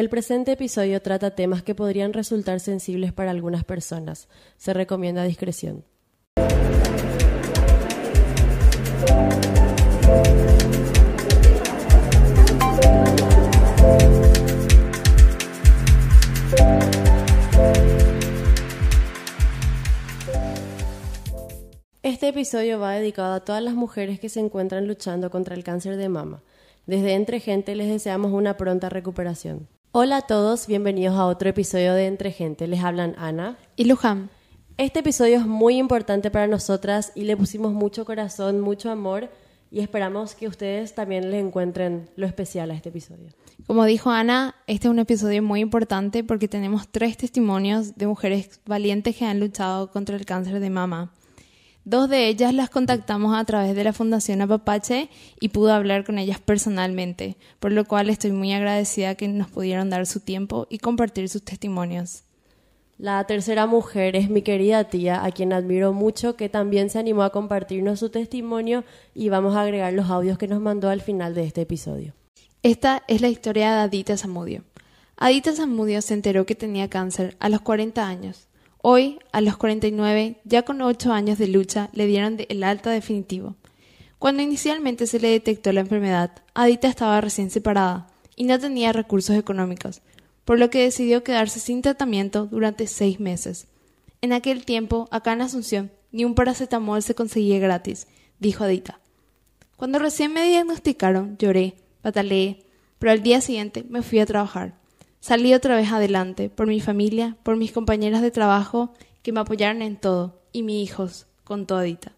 El presente episodio trata temas que podrían resultar sensibles para algunas personas. Se recomienda discreción. Este episodio va dedicado a todas las mujeres que se encuentran luchando contra el cáncer de mama. Desde Entre Gente les deseamos una pronta recuperación. Hola a todos, bienvenidos a otro episodio de Entre Gente. Les hablan Ana y Luján. Este episodio es muy importante para nosotras y le pusimos mucho corazón, mucho amor y esperamos que ustedes también les encuentren lo especial a este episodio. Como dijo Ana, este es un episodio muy importante porque tenemos tres testimonios de mujeres valientes que han luchado contra el cáncer de mama. Dos de ellas las contactamos a través de la Fundación Apapache y pude hablar con ellas personalmente, por lo cual estoy muy agradecida que nos pudieron dar su tiempo y compartir sus testimonios. La tercera mujer es mi querida tía, a quien admiro mucho, que también se animó a compartirnos su testimonio y vamos a agregar los audios que nos mandó al final de este episodio. Esta es la historia de Adita Zamudio. Adita Zamudio se enteró que tenía cáncer a los 40 años. Hoy, a los 49, ya con 8 años de lucha, le dieron el alta definitivo. Cuando inicialmente se le detectó la enfermedad, Adita estaba recién separada y no tenía recursos económicos, por lo que decidió quedarse sin tratamiento durante seis meses. En aquel tiempo, acá en Asunción, ni un paracetamol se conseguía gratis, dijo Adita. Cuando recién me diagnosticaron, lloré, pataleé, pero al día siguiente me fui a trabajar. Salí otra vez adelante, por mi familia, por mis compañeras de trabajo, que me apoyaron en todo, y mis hijos, con todita.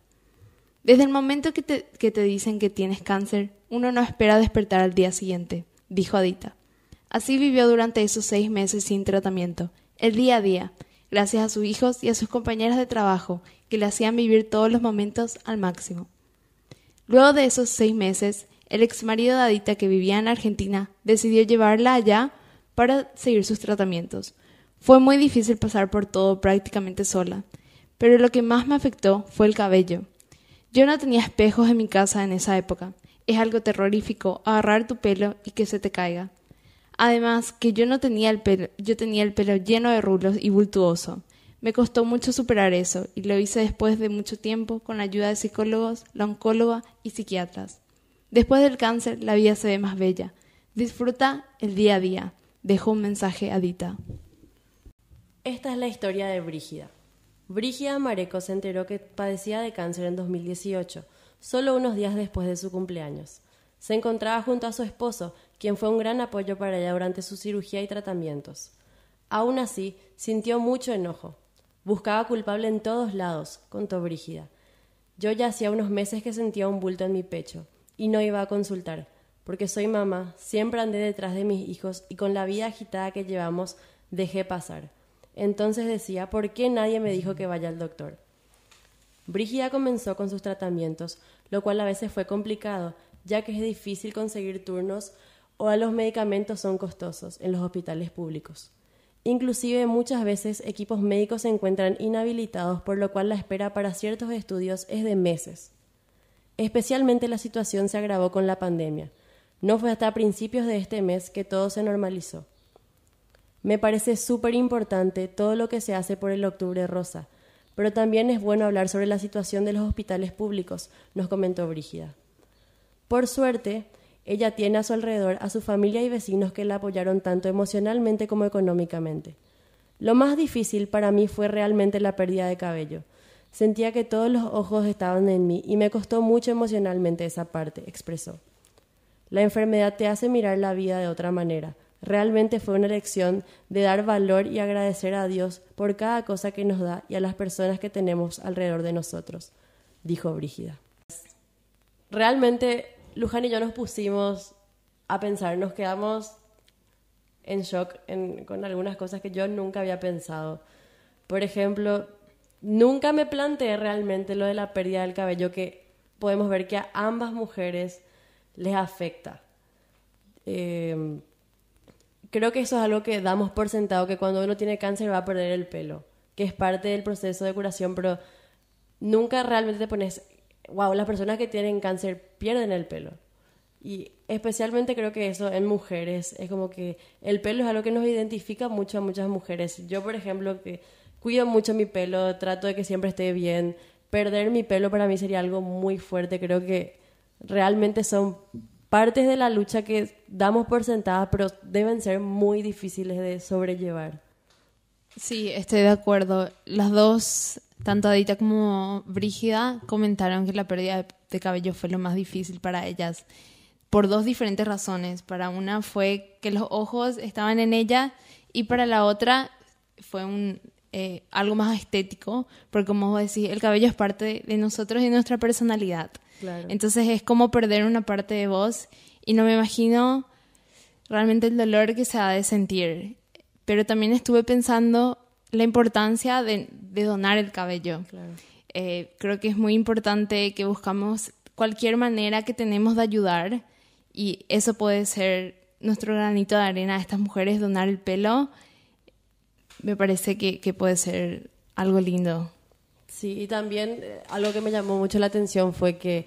Desde el momento que te, que te dicen que tienes cáncer, uno no espera despertar al día siguiente, dijo Adita. Así vivió durante esos seis meses sin tratamiento, el día a día, gracias a sus hijos y a sus compañeras de trabajo, que le hacían vivir todos los momentos al máximo. Luego de esos seis meses, el ex marido de Adita, que vivía en Argentina, decidió llevarla allá para seguir sus tratamientos. Fue muy difícil pasar por todo prácticamente sola, pero lo que más me afectó fue el cabello. Yo no tenía espejos en mi casa en esa época. Es algo terrorífico agarrar tu pelo y que se te caiga. Además, que yo no tenía el pelo, yo tenía el pelo lleno de rulos y bultuoso. Me costó mucho superar eso y lo hice después de mucho tiempo con la ayuda de psicólogos, la oncóloga y psiquiatras. Después del cáncer la vida se ve más bella. Disfruta el día a día dejó un mensaje a Dita. Esta es la historia de Brígida. Brígida Mareco se enteró que padecía de cáncer en 2018, solo unos días después de su cumpleaños. Se encontraba junto a su esposo, quien fue un gran apoyo para ella durante su cirugía y tratamientos. Aún así, sintió mucho enojo. Buscaba culpable en todos lados, contó Brígida. Yo ya hacía unos meses que sentía un bulto en mi pecho, y no iba a consultar porque soy mamá, siempre andé detrás de mis hijos y con la vida agitada que llevamos dejé pasar. Entonces decía, ¿por qué nadie me dijo que vaya al doctor? Brígida comenzó con sus tratamientos, lo cual a veces fue complicado, ya que es difícil conseguir turnos o a los medicamentos son costosos en los hospitales públicos. Inclusive muchas veces equipos médicos se encuentran inhabilitados, por lo cual la espera para ciertos estudios es de meses. Especialmente la situación se agravó con la pandemia. No fue hasta principios de este mes que todo se normalizó. Me parece súper importante todo lo que se hace por el Octubre Rosa, pero también es bueno hablar sobre la situación de los hospitales públicos, nos comentó Brígida. Por suerte, ella tiene a su alrededor a su familia y vecinos que la apoyaron tanto emocionalmente como económicamente. Lo más difícil para mí fue realmente la pérdida de cabello. Sentía que todos los ojos estaban en mí y me costó mucho emocionalmente esa parte, expresó. La enfermedad te hace mirar la vida de otra manera. Realmente fue una lección de dar valor y agradecer a Dios por cada cosa que nos da y a las personas que tenemos alrededor de nosotros, dijo Brígida. Realmente Luján y yo nos pusimos a pensar, nos quedamos en shock con algunas cosas que yo nunca había pensado. Por ejemplo, nunca me planteé realmente lo de la pérdida del cabello, que podemos ver que a ambas mujeres les afecta. Eh, creo que eso es algo que damos por sentado, que cuando uno tiene cáncer va a perder el pelo, que es parte del proceso de curación, pero nunca realmente te pones, wow, las personas que tienen cáncer pierden el pelo. Y especialmente creo que eso en mujeres, es como que el pelo es algo que nos identifica mucho a muchas mujeres. Yo, por ejemplo, que cuido mucho mi pelo, trato de que siempre esté bien. Perder mi pelo para mí sería algo muy fuerte. Creo que realmente son partes de la lucha que damos por sentadas, pero deben ser muy difíciles de sobrellevar. Sí, estoy de acuerdo. Las dos, tanto Adita como Brígida, comentaron que la pérdida de cabello fue lo más difícil para ellas por dos diferentes razones. Para una fue que los ojos estaban en ella y para la otra fue un, eh, algo más estético, porque como vos decís, el cabello es parte de nosotros y de nuestra personalidad. Entonces es como perder una parte de vos y no me imagino realmente el dolor que se ha de sentir. Pero también estuve pensando la importancia de, donar el cabello. Eh, creo que es muy importante que buscamos cualquier manera que tenemos de ayudar y eso puede ser nuestro granito de arena a estas mujeres, donar el pelo. Me parece que, que puede ser algo lindo. Sí, y también eh, algo que me llamó mucho la atención fue que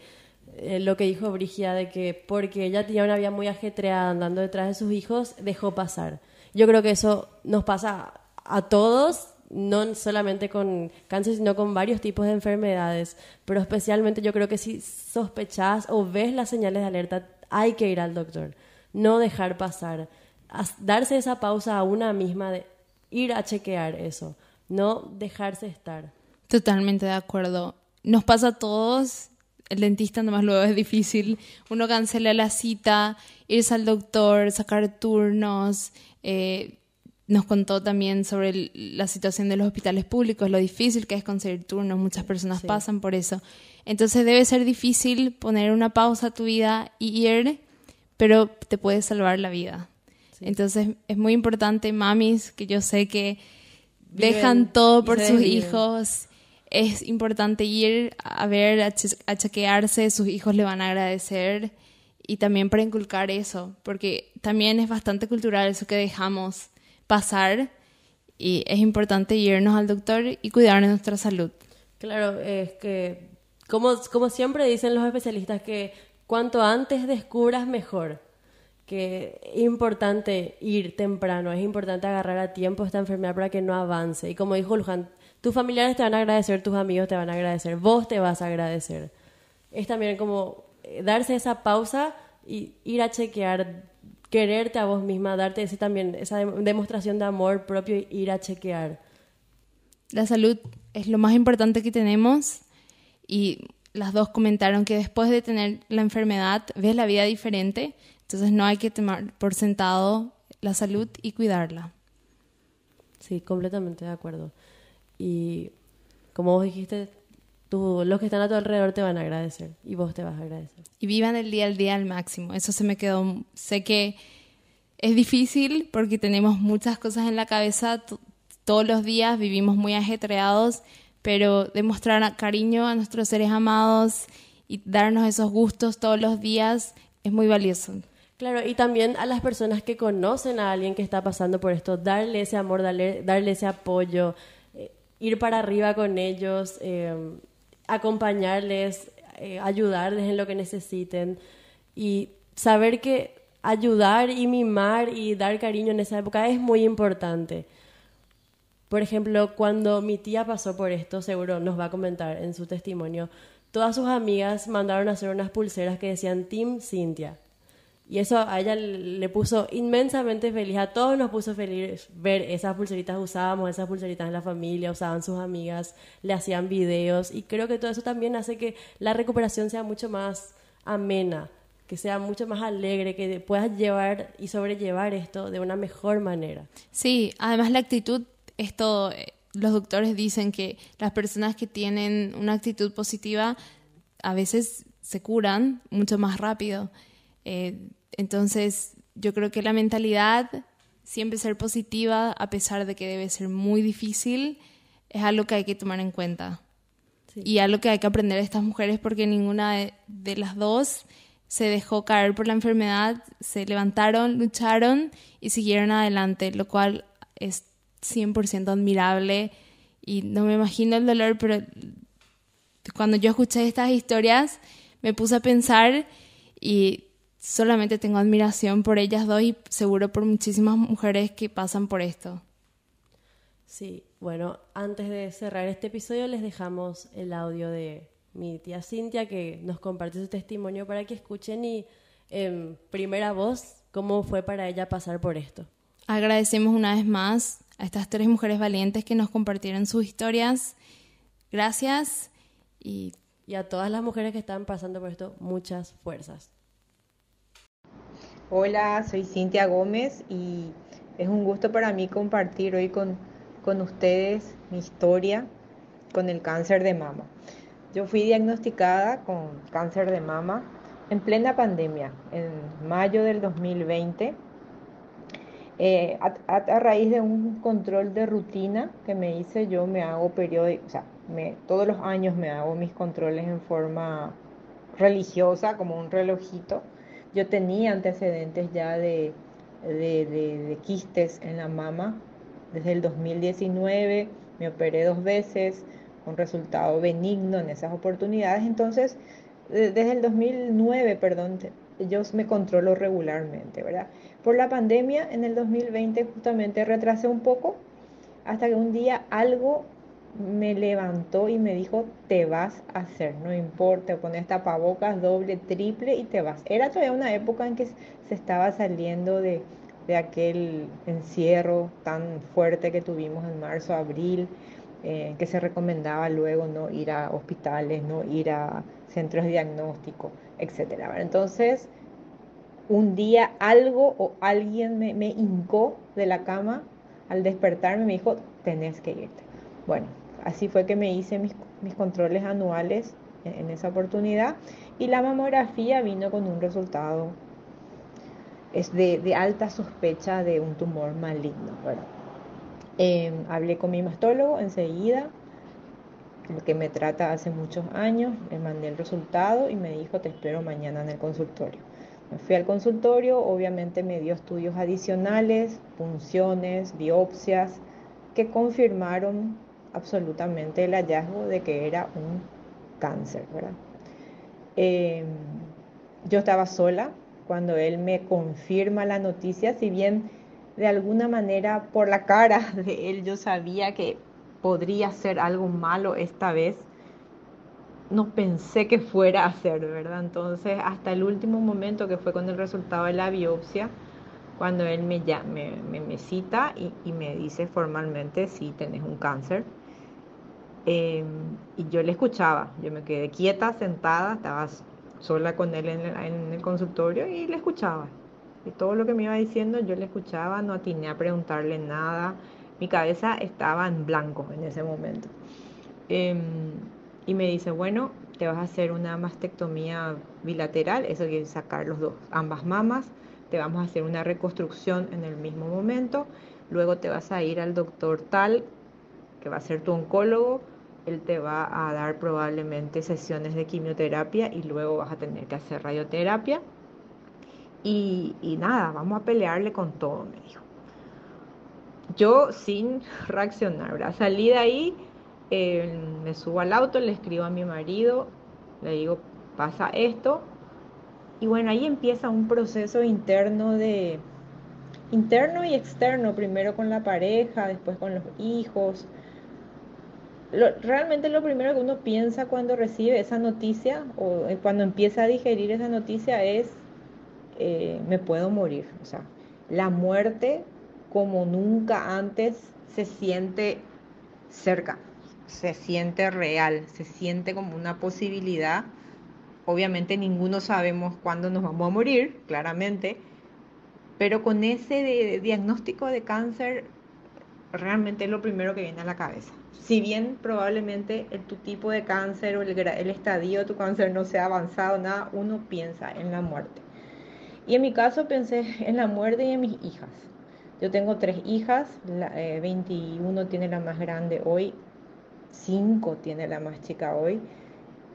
eh, lo que dijo Brigia de que porque ella tenía una vida muy ajetreada andando detrás de sus hijos, dejó pasar. Yo creo que eso nos pasa a todos, no solamente con cáncer, sino con varios tipos de enfermedades, pero especialmente yo creo que si sospechas o ves las señales de alerta, hay que ir al doctor, no dejar pasar, darse esa pausa a una misma de ir a chequear eso, no dejarse estar. Totalmente de acuerdo. Nos pasa a todos, el dentista nomás luego es difícil, uno cancela la cita, irse al doctor, sacar turnos. Eh, nos contó también sobre la situación de los hospitales públicos, lo difícil que es conseguir turnos, muchas personas pasan por eso. Entonces debe ser difícil poner una pausa a tu vida y ir, pero te puede salvar la vida. Entonces es muy importante, mamis, que yo sé que dejan todo por sus hijos. Es importante ir a ver, a, a chequearse, sus hijos le van a agradecer. Y también para inculcar eso, porque también es bastante cultural eso que dejamos pasar. Y es importante irnos al doctor y cuidar de nuestra salud. Claro, es que como, como siempre dicen los especialistas que cuanto antes descubras mejor, que es importante ir temprano, es importante agarrar a tiempo esta enfermedad para que no avance. Y como dijo Luján, tus familiares te van a agradecer, tus amigos te van a agradecer, vos te vas a agradecer. Es también como eh, darse esa pausa y ir a chequear, quererte a vos misma, darte ese también esa demostración de amor propio y ir a chequear. La salud es lo más importante que tenemos y las dos comentaron que después de tener la enfermedad ves la vida diferente, entonces no hay que tomar por sentado la salud y cuidarla. Sí, completamente de acuerdo. Y como vos dijiste, tú, los que están a tu alrededor te van a agradecer y vos te vas a agradecer. Y vivan el día al día al máximo. Eso se me quedó. Sé que es difícil porque tenemos muchas cosas en la cabeza todos los días, vivimos muy ajetreados, pero demostrar cariño a nuestros seres amados y darnos esos gustos todos los días es muy valioso. Claro, y también a las personas que conocen a alguien que está pasando por esto, darle ese amor, darle, darle ese apoyo, eh, ir para arriba con ellos, eh, acompañarles, eh, ayudarles en lo que necesiten y saber que ayudar y mimar y dar cariño en esa época es muy importante. Por ejemplo, cuando mi tía pasó por esto, seguro nos va a comentar en su testimonio, todas sus amigas mandaron a hacer unas pulseras que decían Team Cintia. Y eso a ella le puso inmensamente feliz, a todos nos puso feliz ver esas pulseritas, usábamos esas pulseritas en la familia, usaban sus amigas, le hacían videos y creo que todo eso también hace que la recuperación sea mucho más amena, que sea mucho más alegre, que puedas llevar y sobrellevar esto de una mejor manera. Sí, además la actitud esto, eh, los doctores dicen que las personas que tienen una actitud positiva a veces se curan mucho más rápido. Eh, entonces, yo creo que la mentalidad, siempre ser positiva, a pesar de que debe ser muy difícil, es algo que hay que tomar en cuenta. Y algo que hay que aprender de estas mujeres porque ninguna de, de las dos se dejó caer por la enfermedad, se levantaron, lucharon y siguieron adelante, lo cual es 100% admirable y no me imagino el dolor, pero cuando yo escuché estas historias me puse a pensar y solamente tengo admiración por ellas dos y seguro por muchísimas mujeres que pasan por esto. Sí, bueno, antes de cerrar este episodio les dejamos el audio de mi tía Cintia que nos comparte su testimonio para que escuchen y en primera voz cómo fue para ella pasar por esto. Agradecemos una vez más a estas tres mujeres valientes que nos compartieron sus historias. Gracias y, y a todas las mujeres que están pasando por esto, muchas fuerzas. Hola, soy Cintia Gómez y es un gusto para mí compartir hoy con, con ustedes mi historia con el cáncer de mama. Yo fui diagnosticada con cáncer de mama en plena pandemia, en mayo del 2020, eh, a, raíz de un control de rutina que me hice, yo me hago periódico, o sea, me, todos los años me hago mis controles en forma religiosa, como un relojito. Yo tenía antecedentes ya de, de, quistes en la mama desde el 2019, me operé dos veces, un resultado benigno en esas oportunidades. Entonces, desde el 2009, perdón, yo me controlo regularmente, ¿verdad? Por la pandemia en el 2020 justamente retrasé un poco hasta que un día algo me levantó y me dijo, te vas a hacer, no importa, pones tapabocas doble, triple y te vas. Era todavía una época en que se estaba saliendo de, de aquel encierro tan fuerte que tuvimos en marzo, abril, eh, que se recomendaba luego no ir a hospitales, no ir a centros de diagnóstico, etc. Entonces, un día algo o alguien me, me hincó de la cama al despertarme me dijo, tenés que irte. Bueno, así fue que me hice mis, mis controles anuales en, esa oportunidad y la mamografía vino con un resultado es de, alta sospecha de un tumor maligno. Em, hablé con mi mastólogo enseguida, el que me trata hace muchos años, le mandé el resultado y me dijo, te espero mañana en el consultorio. Me fui al consultorio, obviamente me dio estudios adicionales, punciones, biopsias, que confirmaron absolutamente el hallazgo de que era un cáncer, ¿verdad? Em, yo estaba sola cuando él me confirma la noticia, si bien de alguna manera por la cara de él yo sabía que podría ser algo malo esta vez. No pensé que fuera a ser, ¿verdad? Entonces, hasta el último momento que fue con el resultado de la biopsia, cuando él me, me, me, cita y, me dice formalmente si tenés un cáncer. Em, y yo le escuchaba, yo me quedé quieta, sentada, estaba sola con él en el consultorio y le escuchaba. Y todo lo que me iba diciendo yo le escuchaba, no atiné a preguntarle nada. Mi cabeza estaba en blanco en ese momento. Em, y me dice, bueno, te vas a hacer una mastectomía bilateral, eso quiere sacar los dos, ambas mamas, te vamos a hacer una reconstrucción en el mismo momento, luego te vas a ir al doctor tal, que va a ser tu oncólogo, él te va a dar probablemente sesiones de quimioterapia y luego vas a tener que hacer radioterapia y, nada, vamos a pelearle con todo, me dijo. Yo sin reaccionar. Salí de ahí, eh, me subo al auto, le escribo a mi marido, le digo, pasa esto. Y bueno, ahí empieza un proceso interno de interno y externo, primero con la pareja, después con los hijos. Realmente lo primero que uno piensa cuando recibe esa noticia o eh, cuando empieza a digerir esa noticia es eh, me puedo morir. O sea, la muerte como nunca antes se siente cerca, se siente real, se siente como una posibilidad. Obviamente ninguno sabemos cuándo nos vamos a morir, claramente, pero con ese diagnóstico de cáncer realmente es lo primero que viene a la cabeza. Si bien probablemente el, tu tipo de cáncer o el, el estadio de tu cáncer no sea avanzado, nada, uno piensa en la muerte. Y en mi caso pensé en la muerte y en mis hijas. Yo tengo tres hijas, la, 21 eh, tiene la más grande hoy, 5 tiene la más chica hoy.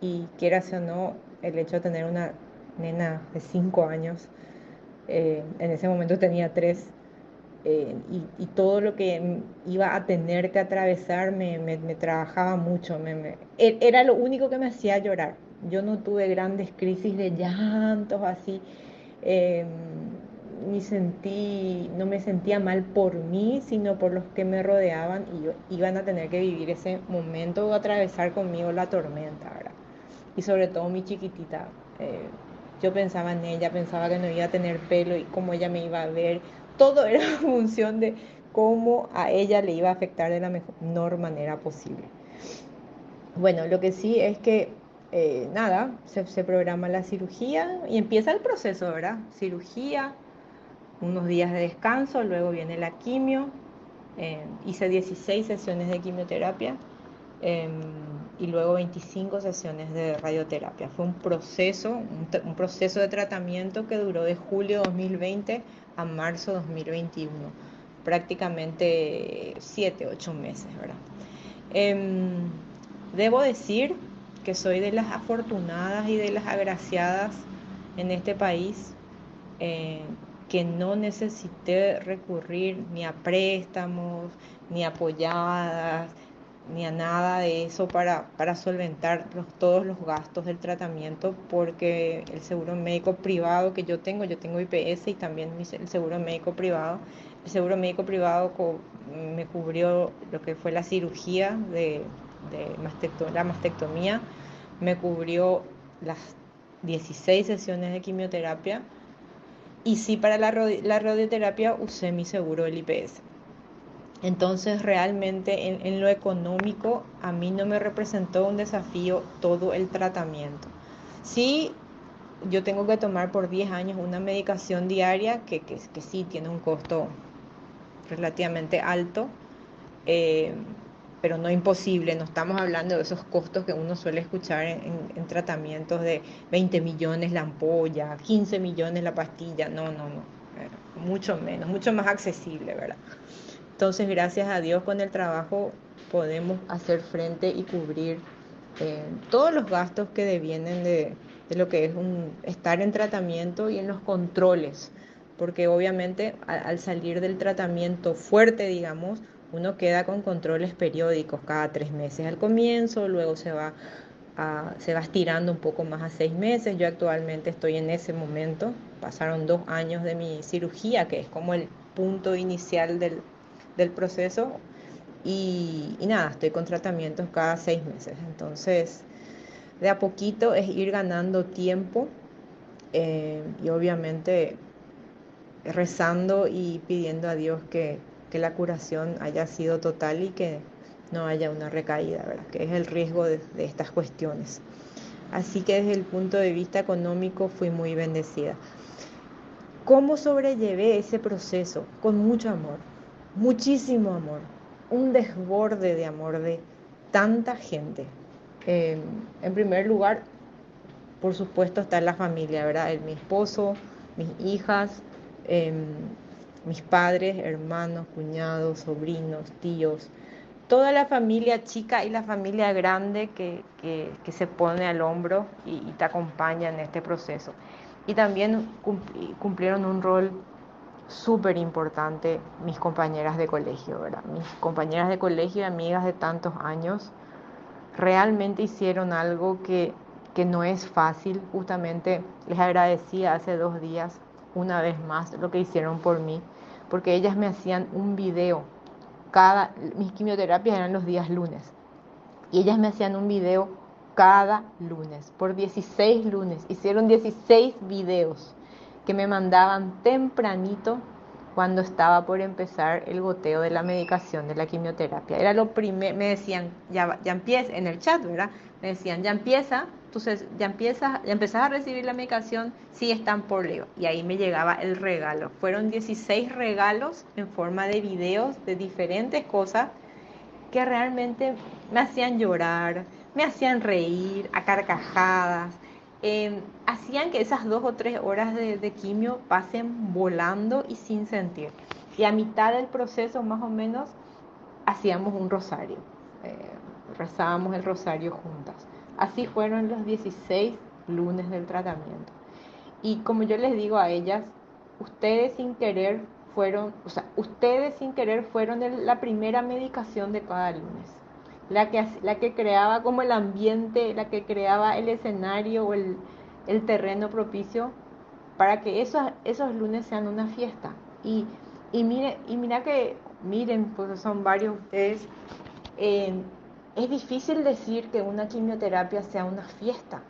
Y quieras o no, el hecho de tener una nena de 5 años, eh, en ese momento tenía 3, eh, y, todo lo que iba a tener que atravesar me, me, trabajaba mucho, me, e, era lo único que me hacía llorar. Yo no tuve grandes crisis de llantos así eh, ni sentí, no me sentía mal por mí, sino por los que me rodeaban y iban a tener que vivir ese momento o atravesar conmigo la tormenta, ¿verdad? Y sobre todo mi chiquitita. Eh, yo pensaba en ella, pensaba que no iba a tener pelo y cómo ella me iba a ver. Todo era función de cómo a ella le iba a afectar de la mejor manera posible. Bueno, lo que sí es que eh, nada, se, programa la cirugía y empieza el proceso, ¿verdad? Cirugía, unos días de descanso, luego viene la quimio. Eh, hice 16 sesiones de quimioterapia em, y luego 25 sesiones de radioterapia. Fue un proceso, un, proceso de tratamiento que duró de julio 2020 a marzo 2021, prácticamente 7, 8 meses, ¿verdad? Em, debo decir que soy de las afortunadas y de las agraciadas en este país, eh, que no necesité recurrir ni a préstamos, ni apoyadas, ni a nada de eso para, para solventar todos los gastos del tratamiento, porque el seguro médico privado que yo tengo, yo tengo IPS y también el seguro médico privado, el seguro médico privado me cubrió lo que fue la cirugía de, de la mastectomía, me cubrió las 16 sesiones de quimioterapia y sí para la, la radioterapia usé mi seguro del IPS. Entonces realmente en, en, lo económico a mí no me representó un desafío todo el tratamiento. Sí, yo tengo que tomar por 10 años una medicación diaria que, que, que sí tiene un costo relativamente alto. Eh, pero no imposible, no estamos hablando de esos costos que uno suele escuchar en, tratamientos de 20 millones la ampolla, 15 millones la pastilla, no, no, no, eh, mucho menos, mucho más accesible, ¿verdad? Entonces, gracias a Dios con el trabajo podemos hacer frente y cubrir eh, todos los gastos que devienen de, lo que es un, estar en tratamiento y en los controles, porque obviamente al salir del tratamiento fuerte, digamos, uno queda con controles periódicos cada tres meses al comienzo, luego se va, se va estirando un poco más a seis meses. Yo actualmente estoy en ese momento. Pasaron dos años de mi cirugía, que es como el punto inicial del, proceso. Y, nada, estoy con tratamientos cada seis meses. Entonces, de a poquito es ir ganando tiempo eh, y obviamente rezando y pidiendo a Dios que, que la curación haya sido total y que no haya una recaída, ¿verdad? que es el riesgo de, estas cuestiones. Así que desde el punto de vista económico fui muy bendecida. ¿Cómo sobrellevé ese proceso? Con mucho amor, muchísimo amor, un desborde de amor de tanta gente. Eh, en primer lugar, por supuesto, está la familia, ¿verdad? mi esposo, mis hijas, em, mis padres, hermanos, cuñados, sobrinos, tíos, toda la familia chica y la familia grande que, se pone al hombro y, te acompaña en este proceso. Y también cumplieron un rol súper importante mis compañeras de colegio, ¿verdad? Mis compañeras de colegio y amigas de tantos años realmente hicieron algo que, que no es fácil. Justamente les agradecía hace dos días una vez más lo que hicieron por mí, porque ellas me hacían un video. Cada, mis quimioterapias eran los días lunes. Y ellas me hacían un video cada lunes, por 16 lunes. Hicieron 16 videos que me mandaban tempranito cuando estaba por empezar el goteo de la medicación de la quimioterapia. Era lo primero, me decían, ya, ya empieza, en el chat, ¿verdad? Me decían, ya empieza, entonces ya empiezas, empezás a recibir la medicación, sí están por Leo. Y ahí me llegaba el regalo. Fueron 16 regalos en forma de videos de diferentes cosas que realmente me hacían llorar, me hacían reír a carcajadas. Em, hacían que esas dos o tres horas de, quimio pasen volando y sin sentir. Y a mitad del proceso, más o menos, hacíamos un rosario. Eh, rezábamos el rosario juntas. Así fueron los 16 lunes del tratamiento. Y como yo les digo a ellas, ustedes sin querer fueron, o sea, ustedes sin querer fueron la primera medicación de cada lunes la que, la que creaba como el ambiente, la que creaba el escenario o el, terreno propicio para que esos, esos lunes sean una fiesta. Y, y, mire, y mira que, miren, pues son varios ustedes, es difícil decir que una quimioterapia sea una fiesta.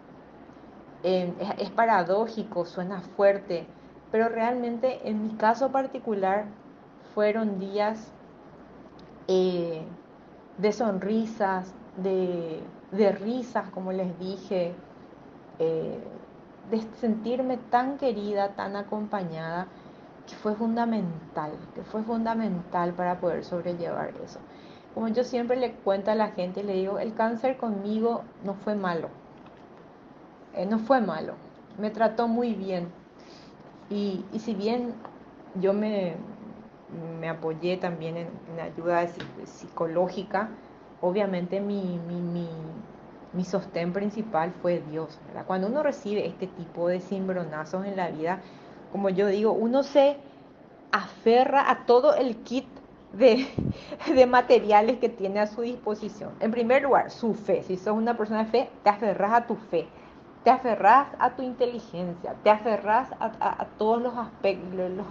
Es, es paradójico, suena fuerte, pero realmente en mi caso particular fueron días eh, de sonrisas, de, de, risas, como les dije, eh, de sentirme tan querida, tan acompañada, que fue fundamental, que fue fundamental para poder sobrellevar eso. Como yo siempre le cuento a la gente, le digo, el cáncer conmigo no fue malo, eh, no fue malo, me trató muy bien. Y, y si bien yo me, me apoyé también en, ayuda psicológica, obviamente mi, mi, mi, mi, sostén principal fue Dios. Cuando uno recibe este tipo de cimbronazos en la vida, como yo digo, uno se aferra a todo el kit de, de, materiales que tiene a su disposición. En primer lugar, su fe. Si sos una persona de fe, te aferras a tu fe te aferras a tu inteligencia, te aferras a, a, todos los aspectos, los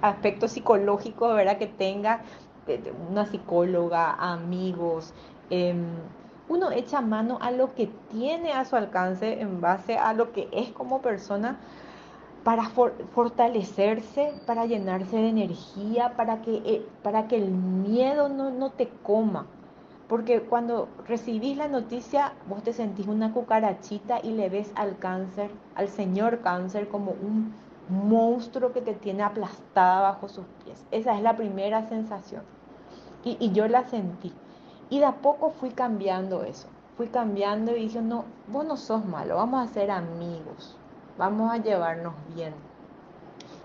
aspectos psicológicos ¿verdad? que tenga una psicóloga, amigos. Eh, uno echa mano a lo que tiene a su alcance en base a lo que es como persona para for fortalecerse, para llenarse de energía, para que, eh, para que el miedo no, no te coma. Porque cuando recibís la noticia, vos te sentís una cucarachita y le ves al cáncer, al señor cáncer, como un monstruo que te tiene aplastada bajo sus pies. Esa es la primera sensación. Y, yo la sentí. Y de a poco fui cambiando eso. Fui cambiando y dije, no, vos no sos malo, vamos a ser amigos, vamos a llevarnos bien.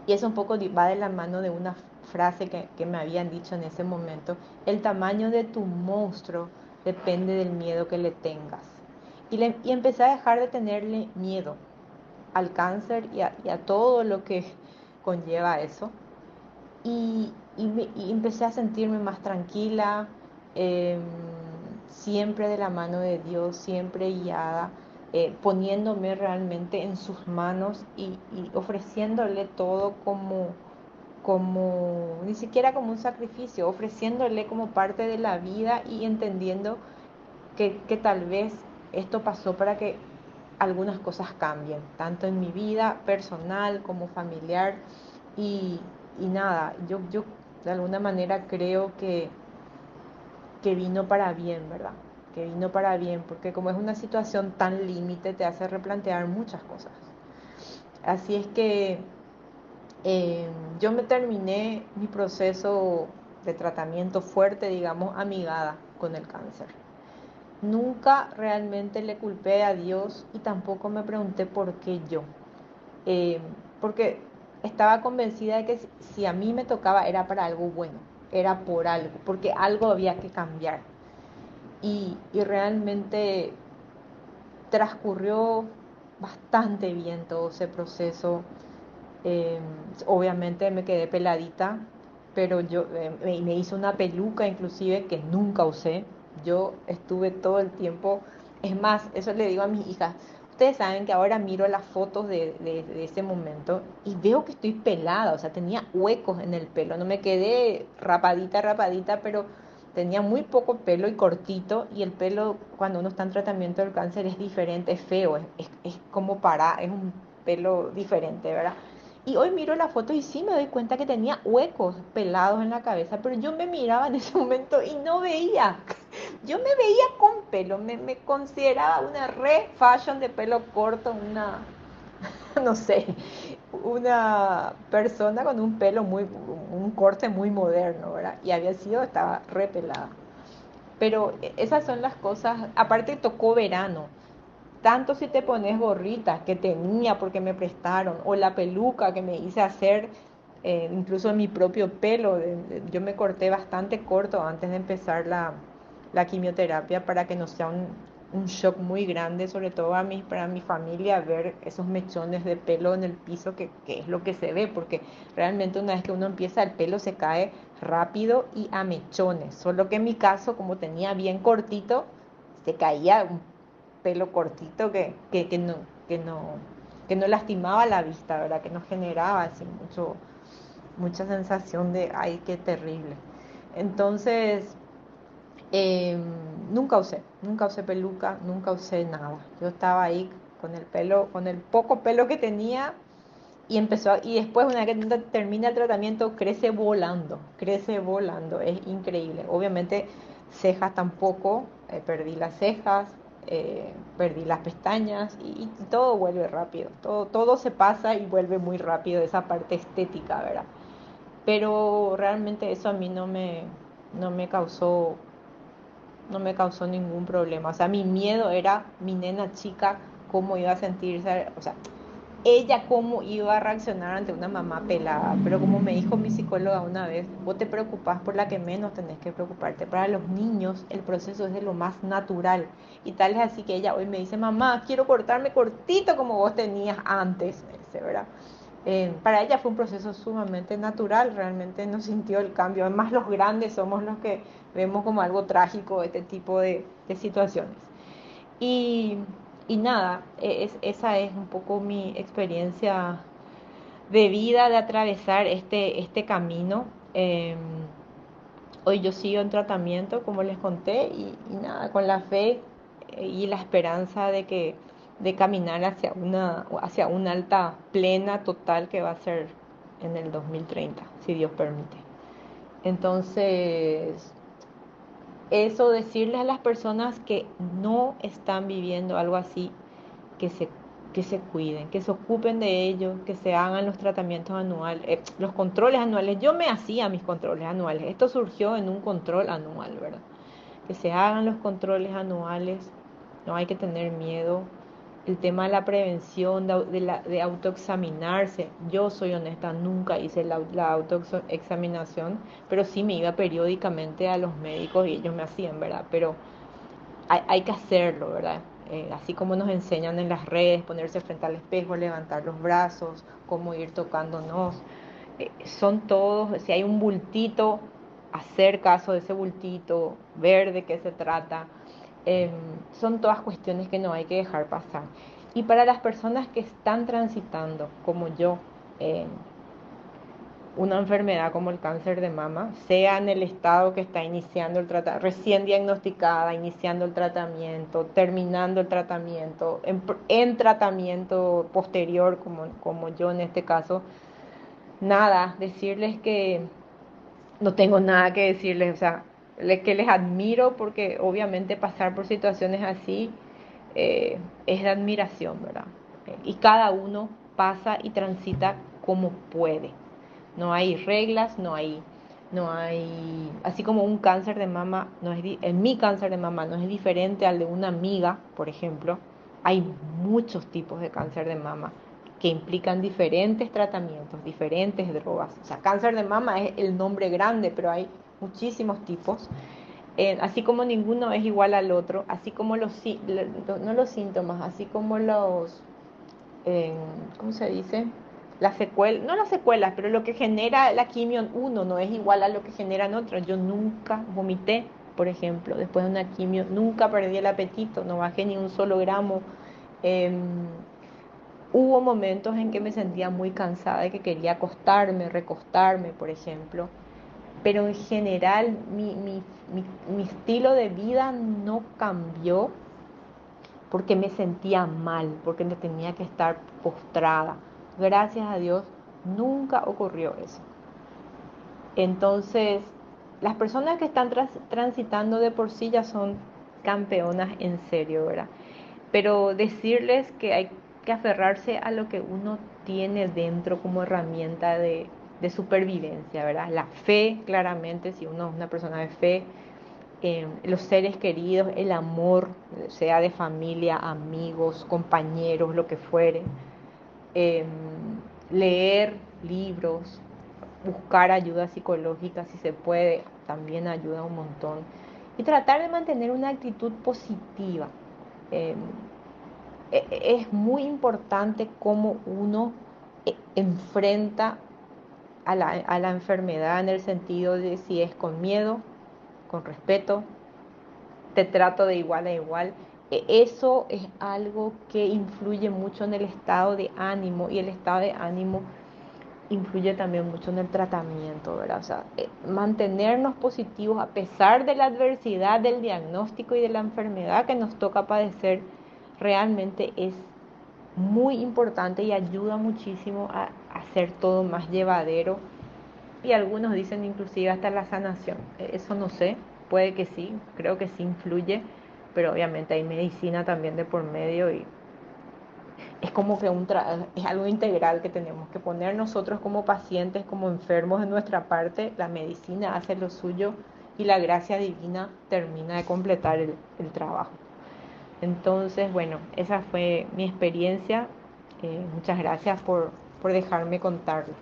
Y eso un poco va de la mano de una frase que, me habían dicho en ese momento, el tamaño de tu monstruo depende del miedo que le tengas. Y, le, empecé a dejar de tenerle miedo al cáncer y a, todo lo que conlleva eso. Y, empecé a sentirme más tranquila, eh, siempre de la mano de Dios, siempre guiada, eh, poniéndome realmente en sus manos y, ofreciéndole todo como como, ni siquiera como un sacrificio, ofreciéndole como parte de la vida y entendiendo que, que, tal vez esto pasó para que algunas cosas cambien, tanto en mi vida personal como familiar. Y, y nada, yo, yo de alguna manera creo que, que vino para bien, ¿verdad? Que vino para bien, porque como es una situación tan límite, te hace replantear muchas cosas. Así es que eh, yo me terminé mi proceso de tratamiento fuerte, digamos, amigada con el cáncer. Nunca realmente le culpé a Dios y tampoco me pregunté por qué yo. Eh, porque estaba convencida de que si a mí me tocaba era para algo bueno, era por algo, porque algo había que cambiar. Y, y realmente transcurrió bastante bien todo ese proceso. Eh, obviamente me quedé peladita, pero yo eh, me, hice una peluca inclusive que nunca usé. Yo estuve todo el tiempo, es más, eso le digo a mis hijas, ustedes saben que ahora miro las fotos de, ese momento y veo que estoy pelada, o sea, tenía huecos en el pelo, no me quedé rapadita, rapadita, pero tenía muy poco pelo y cortito y el pelo cuando uno está en tratamiento del cáncer es diferente, es feo, es, es, es como para, es un pelo diferente, ¿verdad? Y hoy miro la foto y sí me doy cuenta que tenía huecos pelados en la cabeza, pero yo me miraba en ese momento y no veía. Yo me veía con pelo, me, me consideraba una re fashion de pelo corto, una, no sé, una persona con un pelo muy, un corte muy moderno, ¿verdad? Y había sido, estaba re pelada. Pero esas son las cosas, aparte tocó verano, tanto si te pones gorritas que tenía porque me prestaron, o la peluca que me hice hacer, eh, incluso mi propio pelo, yo me corté bastante corto antes de empezar la, la quimioterapia para que no sea un, un, shock muy grande, sobre todo a mí, para mi familia, ver esos mechones de pelo en el piso, que, que es lo que se ve, porque realmente una vez que uno empieza el pelo se cae rápido y a mechones, solo que en mi caso, como tenía bien cortito, se caía un pelo cortito que, que, que, no, que, no, que no lastimaba la vista, ¿verdad? Que no generaba así mucho, mucha sensación de, ay, qué terrible. Entonces, em, nunca usé, nunca usé peluca, nunca usé nada. Yo estaba ahí con el pelo, con el poco pelo que tenía y empezó y después una vez que termina el tratamiento crece volando, crece volando, es increíble. Obviamente cejas tampoco, eh, perdí las cejas, eh, perdí las pestañas y, todo vuelve rápido, todo, todo se pasa y vuelve muy rápido esa parte estética, ¿verdad? Pero realmente eso a mí no me, no me causó no me causó ningún problema. O sea, mi miedo era mi nena chica, cómo iba a sentirse, o sea, ella cómo iba a reaccionar ante una mamá pelada. Pero como me dijo mi psicóloga una vez, vos te preocupás por la que menos tenés que preocuparte. Para los niños el proceso es de lo más natural. Y tal es así que ella hoy me dice, mamá, quiero cortarme cortito como vos tenías antes, ¿verdad? Eh, para ella fue un proceso sumamente natural, realmente no sintió el cambio. Además, los grandes somos los que vemos como algo trágico este tipo de, de situaciones. Y y nada, e, es, esa es un poco mi experiencia de vida, de atravesar este, este camino. Em, hoy yo sigo en tratamiento, como les conté, y, nada, con la fe y la esperanza de que de caminar hacia una, hacia una alta plena total que va a ser en el 2030, si Dios permite. Entonces, eso decirles a las personas que no están viviendo algo así, que se, que se cuiden, que se ocupen de ello, que se hagan los tratamientos anuales, eh, los controles anuales. Yo me hacía mis controles anuales. Esto surgió en un control anual, ¿verdad? Que se hagan los controles anuales. No hay que tener miedo el tema de la prevención, de, autoexaminarse. Yo soy honesta, nunca hice la, la, autoexaminación, pero sí me iba periódicamente a los médicos y ellos me hacían, ¿verdad? Pero hay, hay que hacerlo, ¿verdad? Eh, así como nos enseñan en las redes, ponerse frente al espejo, levantar los brazos, cómo ir tocándonos. Eh, son todos, si hay un bultito, hacer caso de ese bultito, ver de qué se trata Em, son todas cuestiones que no hay que dejar pasar. Y para las personas que están transitando, como yo, una enfermedad como el cáncer de mama, sea en el estado que está iniciando el tratamiento, recién diagnosticada, iniciando el tratamiento, terminando el tratamiento, en, tratamiento posterior, como, como yo en este caso, nada, decirles que no tengo nada que decirles, o sea, que les admiro porque obviamente pasar por situaciones así eh, es de admiración, ¿verdad? Y cada uno pasa y transita como puede. No hay reglas, no hay, no hay, así como un cáncer de mama, no es, en mi cáncer de mama no es diferente al de una amiga, por ejemplo, hay muchos tipos de cáncer de mama que implican diferentes tratamientos, diferentes drogas. O sea, cáncer de mama es el nombre grande, pero hay muchísimos tipos, eh, así como ninguno es igual al otro, así como los, no los síntomas, así como los, eh, ¿cómo se dice? Las secuelas, no las secuelas, pero lo que genera la quimio en uno no es igual a lo que genera en otro. Yo nunca vomité, por ejemplo, después de una quimio, nunca perdí el apetito, no bajé ni un solo gramo. Em, hubo momentos en que me sentía muy cansada y que quería acostarme, recostarme, por ejemplo pero en general mi, estilo de vida no cambió porque me sentía mal, porque tenía que estar postrada. Gracias a Dios nunca ocurrió eso. Entonces, las personas que están transitando de por sí ya son campeonas en serio, ¿verdad? Pero decirles que hay que aferrarse a lo que uno tiene dentro como herramienta de, de supervivencia, ¿verdad? La fe, claramente, si uno es una persona de fe, eh, los seres queridos, el amor, sea de familia, amigos, compañeros, lo que fuere, eh, leer libros, buscar ayuda psicológica si se puede, también ayuda un montón. Y tratar de mantener una actitud positiva. Eh, e, es muy importante cómo uno enfrenta a la, enfermedad en el sentido de si es con miedo, con respeto, te trato de igual a igual e, eso es algo que influye mucho en el estado de ánimo y el estado de ánimo influye también mucho en el tratamiento, ¿verdad? O sea, eh, mantenernos positivos a pesar de la adversidad del diagnóstico y de la enfermedad que nos toca padecer, realmente es muy importante y ayuda muchísimo a hacer todo más llevadero. Y algunos dicen inclusive hasta la sanación. E, eso no sé, puede que sí, creo que sí influye, pero obviamente hay medicina también de por medio y es como que un es algo integral que tenemos que poner nosotros como pacientes, como enfermos en nuestra parte, la medicina hace lo suyo y la gracia divina termina de completar el, el trabajo. Entonces, bueno, esa fue mi experiencia. Eh, muchas gracias por, por dejarme contarla.